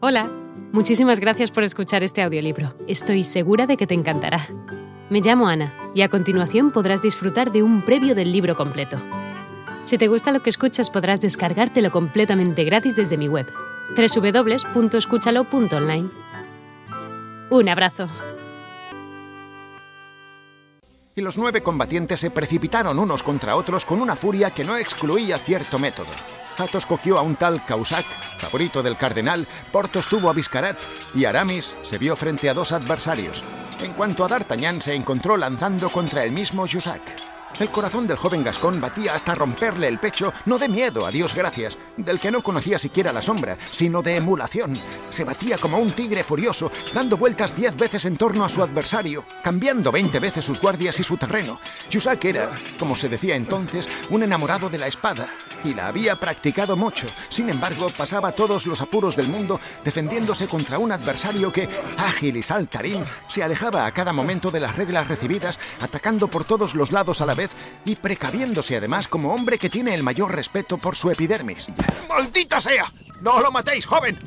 Hola, muchísimas gracias por escuchar este audiolibro. Estoy segura de que te encantará. Me llamo Ana y a continuación podrás disfrutar de un previo del libro completo. Si te gusta lo que escuchas podrás descargártelo completamente gratis desde mi web, www.escúchalo.online. Un abrazo. Y los nueve combatientes se precipitaron unos contra otros con una furia que no excluía cierto método. Athos cogió a un tal Causac, favorito del cardenal, Porthos tuvo a Biscarat y Aramis se vio frente a dos adversarios. En cuanto a D'Artagnan se encontró lanzando contra el mismo Jussac. El corazón del joven Gascón batía hasta romperle el pecho, no de miedo, a Dios gracias, del que no conocía siquiera la sombra, sino de emulación. Se batía como un tigre furioso, dando vueltas diez veces en torno a su adversario, cambiando veinte veces sus guardias y su terreno. Jussac era, como se decía entonces, un enamorado de la espada, y la había practicado mucho. Sin embargo, pasaba todos los apuros del mundo defendiéndose contra un adversario que, ágil y saltarín, se alejaba a cada momento de las reglas recibidas, atacando por todos los lados a la vez y precaviéndose además como hombre que tiene el mayor respeto por su epidermis. ¡Maldita sea! ¡No lo matéis, joven!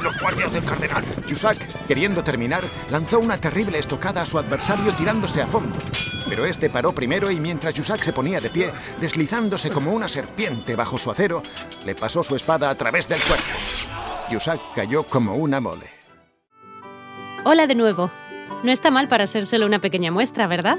Los guardias del cardenal. Jussac, queriendo terminar, lanzó una terrible estocada a su adversario tirándose a fondo. Pero este paró primero y mientras Jussac se ponía de pie, deslizándose como una serpiente bajo su acero, le pasó su espada a través del cuerpo. Jussac cayó como una mole. Hola de nuevo. No está mal para ser solo una pequeña muestra, ¿verdad?